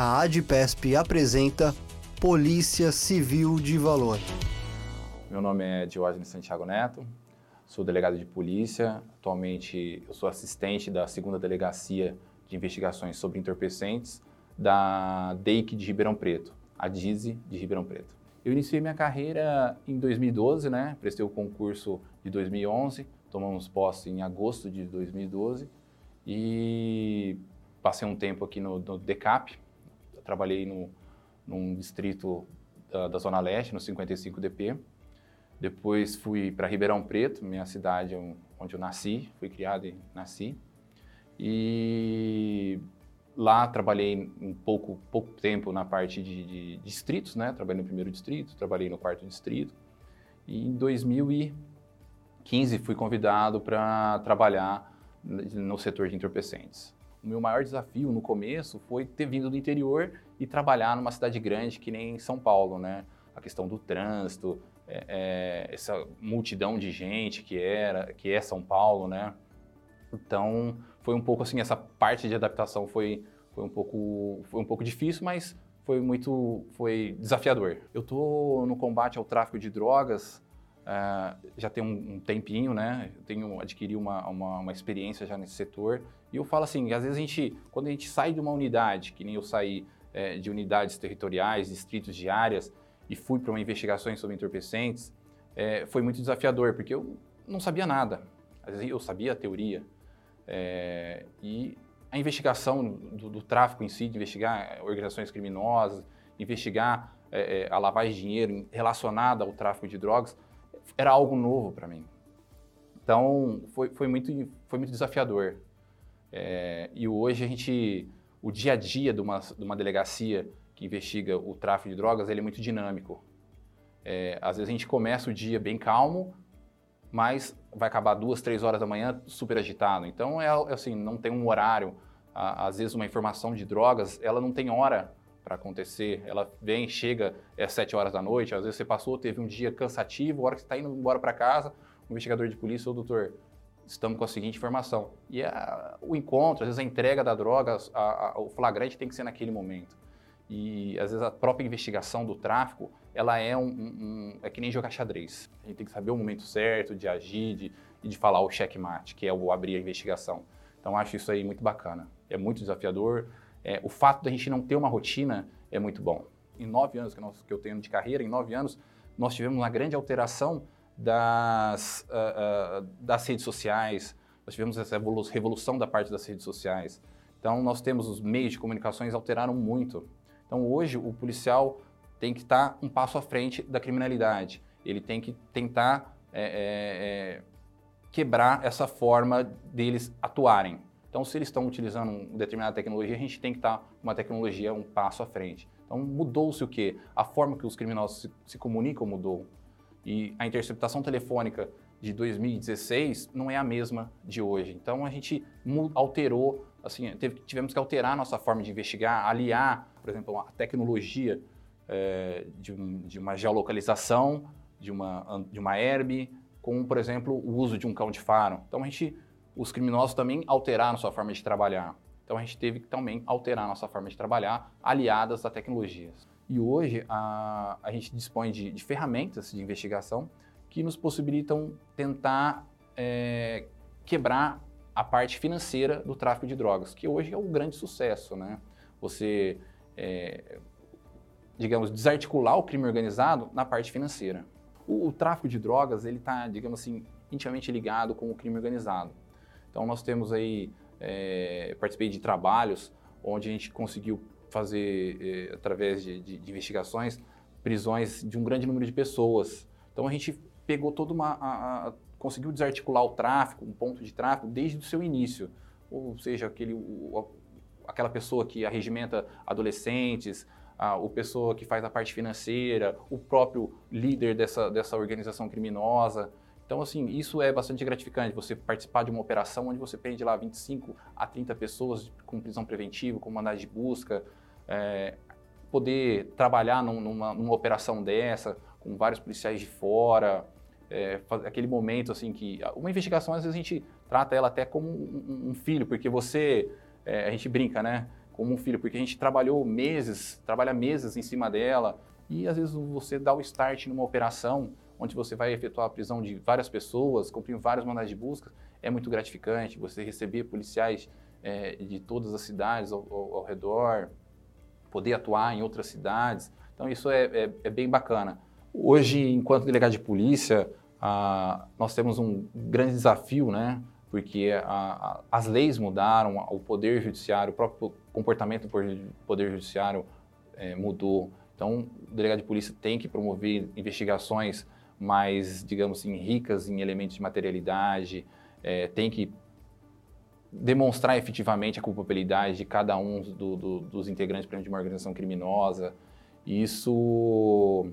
a ADPESP apresenta Polícia Civil de Valor. Meu nome é Diógenes Santiago Neto, sou delegado de polícia. Atualmente eu sou assistente da segunda delegacia de investigações sobre entorpecentes da DEIC de Ribeirão Preto, a DIZI de Ribeirão Preto. Eu iniciei minha carreira em 2012, né? Prestei o concurso de 2011, tomamos posse em agosto de 2012 e passei um tempo aqui no, no DECAP, trabalhei no, num distrito da, da Zona Leste, no 55 DP. Depois fui para Ribeirão Preto, minha cidade onde eu nasci, fui criado e nasci. E lá trabalhei um pouco, pouco tempo na parte de, de, distritos, né? Trabalhei no primeiro distrito, trabalhei no quarto distrito. E em 2015 fui convidado para trabalhar no setor de entorpecentes. O meu maior desafio no começo foi ter vindo do interior e trabalhar numa cidade grande que nem São Paulo, né? A questão do trânsito, é, é, essa multidão de gente que era, que é São Paulo, né? Então foi um pouco assim essa parte de adaptação foi, foi um pouco foi um pouco difícil, mas foi muito foi desafiador. Eu tô no combate ao tráfico de drogas Uh, já tem um, um, tempinho, né? Eu tenho adquiri uma, uma, uma, experiência já nesse setor. E eu falo assim, às vezes a gente, quando a gente sai de uma unidade, que nem eu saí é, de unidades territoriais, distritos de áreas, e fui para uma investigação sobre entorpecentes, é, foi muito desafiador, porque eu não sabia nada. Às vezes eu sabia a teoria. É, e a investigação do, do, tráfico em si, de investigar organizações criminosas, investigar a lavagem de dinheiro relacionada ao tráfico de drogas, era algo novo para mim. Então, foi, foi, muito, foi muito desafiador. É, e hoje a gente, o dia a dia de uma, de uma delegacia que investiga o tráfico de drogas, ele é muito dinâmico. É, às vezes a gente começa o dia bem calmo, mas vai acabar duas, três horas da manhã super agitado. Então, é, é assim, não tem um horário. Às vezes uma informação de drogas, ela não tem hora para acontecer. Ela vem, chega às é 7 horas da noite, às vezes você passou, teve um dia cansativo, a hora que você está indo embora para casa, o investigador de polícia, ou doutor, estamos com a seguinte informação. E a, o encontro, às vezes a entrega da droga, a, a, o flagrante tem que ser naquele momento. E às vezes a própria investigação do tráfico, ela é um, um, é que nem jogar xadrez. A gente tem que saber o momento certo de agir, de, de falar o checkmate, que é o abrir a investigação. Então acho isso aí muito bacana. É muito desafiador é, o fato da gente não ter uma rotina é muito bom. Em nove anos que, nós, que eu tenho de carreira, em nove anos, nós tivemos uma grande alteração das, uh, uh, das redes sociais, nós tivemos essa revolução da parte das redes sociais. Então, nós temos os meios de comunicações alteraram muito. Então, hoje, o policial tem que estar um passo à frente da criminalidade. Ele tem que tentar é, é, é, quebrar essa forma deles atuarem. Então, se eles estão utilizando uma determinada tecnologia, a gente tem que estar uma tecnologia um passo à frente. Então, mudou-se o quê? A forma que os criminosos se, se comunicam mudou. E a interceptação telefônica de 2016 não é a mesma de hoje. Então, a gente alterou, assim, teve, tivemos que alterar a nossa forma de investigar, aliar, por exemplo, a tecnologia é, de, um, de, uma geolocalização, de uma, de uma herb, com, por exemplo, o uso de um cão de faro. Então, a gente os criminosos também alteraram sua forma de trabalhar. Então a gente teve que também alterar nossa forma de trabalhar, aliadas a tecnologias. E hoje a, a gente dispõe de, de, ferramentas de investigação que nos possibilitam tentar é, quebrar a parte financeira do tráfico de drogas, que hoje é um grande sucesso, né? Você, é, digamos, desarticular o crime organizado na parte financeira. O, o tráfico de drogas, ele está, digamos assim, intimamente ligado com o crime organizado. Então nós temos aí, é, participei de trabalhos onde a gente conseguiu fazer, é, através de, de, de, investigações, prisões de um grande número de pessoas. Então a gente pegou toda uma... A, a, conseguiu desarticular o tráfico, um ponto de tráfico, desde o seu início. Ou seja, aquele, o, aquela pessoa que arregimenta adolescentes, a, o pessoa que faz a parte financeira, o próprio líder dessa, dessa organização criminosa. Então, assim, isso é bastante gratificante, você participar de uma operação onde você prende lá 25 a 30 pessoas com prisão preventiva, com mandado de busca, é, poder trabalhar num, numa, numa, operação dessa, com vários policiais de fora, é, aquele momento, assim, que... Uma investigação, às vezes, a gente trata ela até como um, um filho, porque você... É, a gente brinca, né? como um filho, porque a gente trabalhou meses, trabalha meses em cima dela, e às vezes você dá o start numa operação onde você vai efetuar a prisão de várias pessoas, cumprir vários mandados de busca, é muito gratificante. Você receber policiais é, de todas as cidades ao, ao, ao, redor, poder atuar em outras cidades. Então, isso é, é, é bem bacana. Hoje, enquanto delegado de polícia, nós temos um grande desafio, né? Porque a, a, as leis mudaram, o poder judiciário, o próprio comportamento do poder judiciário é, mudou. Então, o delegado de polícia tem que promover investigações mais, digamos assim, ricas em elementos de materialidade, é, tem que demonstrar efetivamente a culpabilidade de cada um do, do, dos integrantes exemplo, de uma organização criminosa. Isso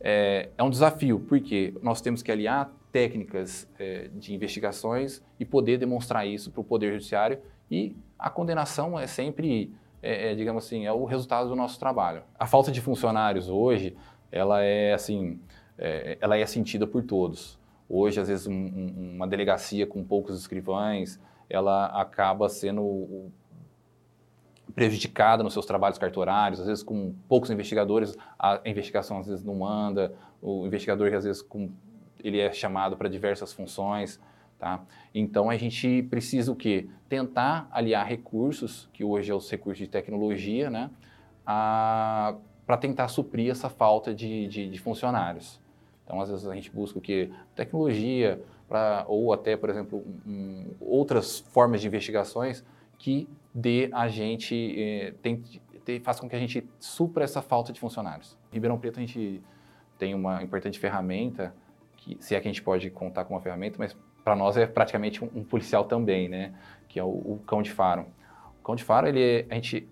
é, é, um desafio, porque nós temos que aliar técnicas é, de investigações e poder demonstrar isso para o Poder Judiciário e a condenação é sempre, é, é, digamos assim, é o resultado do nosso trabalho. A falta de funcionários hoje, ela é assim, é, ela é sentida por todos. Hoje, às vezes, um, um, uma delegacia com poucos escrivães, ela acaba sendo prejudicada nos seus trabalhos cartorários, às vezes com poucos investigadores, a investigação às vezes não anda, o investigador às vezes com, ele é chamado para diversas funções, tá? Então a gente precisa o quê? Tentar aliar recursos, que hoje é os recursos de tecnologia, né? para tentar suprir essa falta de, de, de funcionários. Então, às vezes a gente busca o que? Tecnologia, pra, ou até, por exemplo, um, outras formas de investigações que dê a gente, eh, tem, tem, faça com que a gente supra essa falta de funcionários. Em Ribeirão Preto a gente tem uma importante ferramenta, que, se é que a gente pode contar com uma ferramenta, mas para nós é praticamente um, um, policial também, né? Que é o, o, cão de faro. O cão de faro, ele é, a gente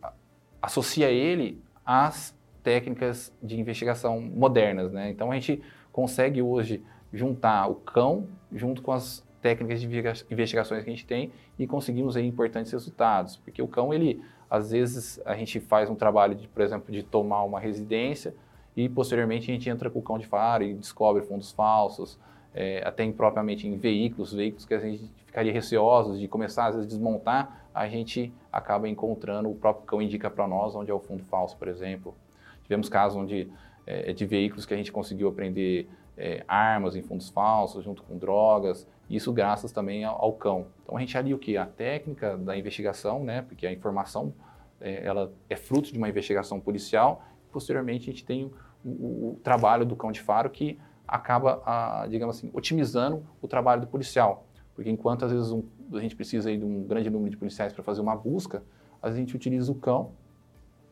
associa ele às técnicas de investigação modernas, né? Então a gente consegue hoje juntar o cão junto com as técnicas de investigações que a gente tem e conseguimos aí importantes resultados, porque o cão ele às vezes a gente faz um trabalho de, por exemplo, de tomar uma residência e posteriormente a gente entra com o cão de faro e descobre fundos falsos, é, até impropriamente em veículos, veículos que a gente ficaria receosos de começar às vezes desmontar, a gente acaba encontrando, o próprio cão indica para nós onde é o fundo falso, por exemplo. Tivemos casos onde é, de veículos que a gente conseguiu aprender é, armas em fundos falsos, junto com drogas, isso graças também ao, ao, cão. Então a gente alia o que? A técnica da investigação, né? porque a informação é, ela é fruto de uma investigação policial, posteriormente a gente tem o, o, o trabalho do cão de faro que acaba, a, digamos assim, otimizando o trabalho do policial. Porque enquanto às vezes um, a gente precisa de um grande número de policiais para fazer uma busca, a gente utiliza o cão,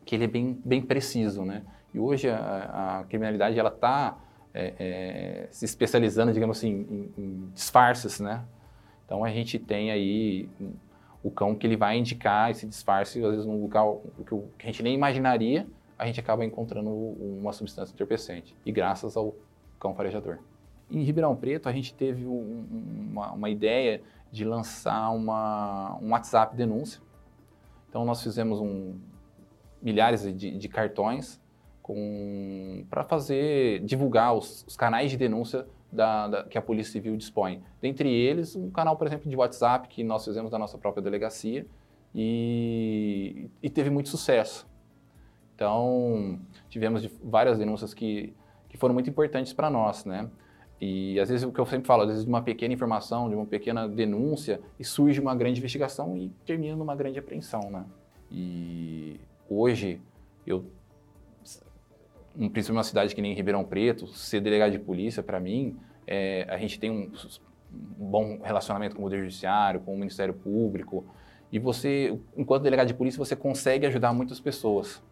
que ele é bem, bem preciso, né? E hoje a, a criminalidade ela está é, é, se especializando, digamos assim, em, em, disfarces, né? Então a gente tem aí o cão que ele vai indicar esse disfarce, às vezes num local que a gente nem imaginaria, a gente acaba encontrando uma substância entorpecente. E graças ao cão farejador. Em Ribeirão Preto, a gente teve um, uma, uma, ideia de lançar uma, um WhatsApp denúncia. Então, nós fizemos um, milhares de, de cartões para fazer divulgar os, os, canais de denúncia da, da, que a Polícia Civil dispõe. Dentre eles, um canal, por exemplo, de WhatsApp que nós fizemos da nossa própria delegacia e, e teve muito sucesso. Então, tivemos várias denúncias que, que foram muito importantes para nós, né? E às vezes o que eu sempre falo, às vezes de uma pequena informação, de uma pequena denúncia, e surge uma grande investigação e termina numa grande apreensão, né? E hoje eu principalmente uma cidade que nem Ribeirão Preto, ser delegado de polícia, para mim, é, a gente tem um, um, bom relacionamento com o Poder Judiciário, com o Ministério Público, e você, enquanto delegado de polícia, você consegue ajudar muitas pessoas,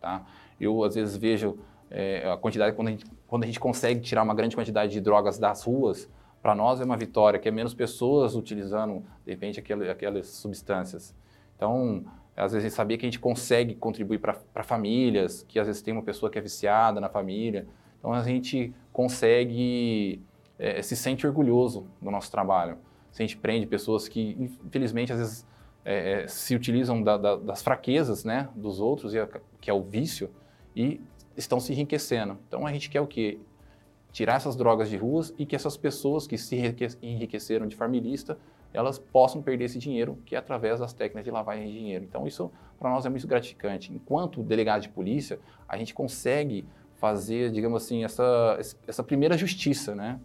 tá? Eu, às vezes, vejo é, a quantidade, quando a, gente, quando a gente consegue tirar uma grande quantidade de drogas das ruas, para nós é uma vitória, que é menos pessoas utilizando, de repente, aquelas substâncias. Então, às vezes sabia que a gente consegue contribuir para famílias, que às vezes tem uma pessoa que é viciada na família. Então a gente consegue, é, se sente orgulhoso do nosso trabalho. Se a gente prende pessoas que, infelizmente, às vezes é, se utilizam da, da, das fraquezas né, dos outros, que é o vício, e estão se enriquecendo. Então a gente quer o quê? Tirar essas drogas de ruas e que essas pessoas que se enriqueceram de forma ilícita elas possam perder esse dinheiro, que é através das técnicas de lavagem de dinheiro. Então, isso para nós é muito gratificante. Enquanto delegado de polícia, a gente consegue fazer, digamos assim, essa, essa primeira justiça, né?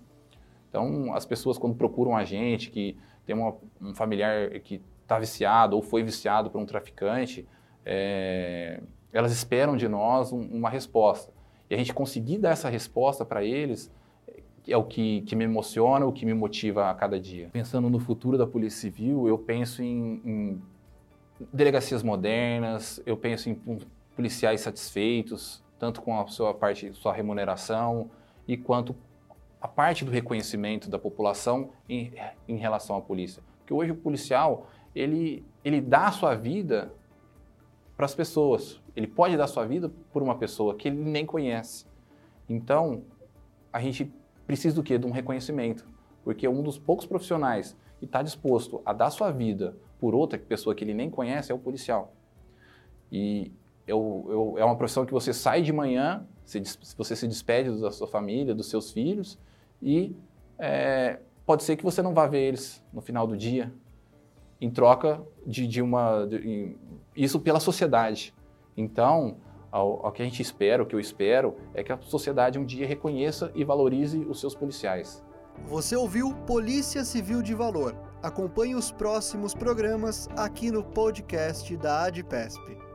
Então, as pessoas quando procuram a gente, que tem uma, um familiar que está viciado ou foi viciado por um traficante, é, elas esperam de nós um, uma resposta. E a gente conseguir dar essa resposta para eles é o que, que, me emociona, o que me motiva a cada dia. Pensando no futuro da Polícia Civil, eu penso em, em delegacias modernas, eu penso em policiais satisfeitos, tanto com a sua parte, sua remuneração, e quanto a parte do reconhecimento da população em, em relação à polícia. Porque hoje o policial, ele, ele dá a sua vida para as pessoas. Ele pode dar sua vida por uma pessoa que ele nem conhece. Então, a gente precisa do quê? De um reconhecimento. Porque um dos poucos profissionais que está disposto a dar sua vida por outra pessoa que ele nem conhece é o policial. E eu, eu, é uma profissão que você sai de manhã, se, você se despede da sua família, dos seus filhos, e é, pode ser que você não vá ver eles no final do dia, em troca de, de uma. De, isso pela sociedade. Então, ao, ao, que a gente espera, o que eu espero, é que a sociedade um dia reconheça e valorize os seus policiais. Você ouviu Polícia Civil de Valor. Acompanhe os próximos programas aqui no podcast da ADPESP.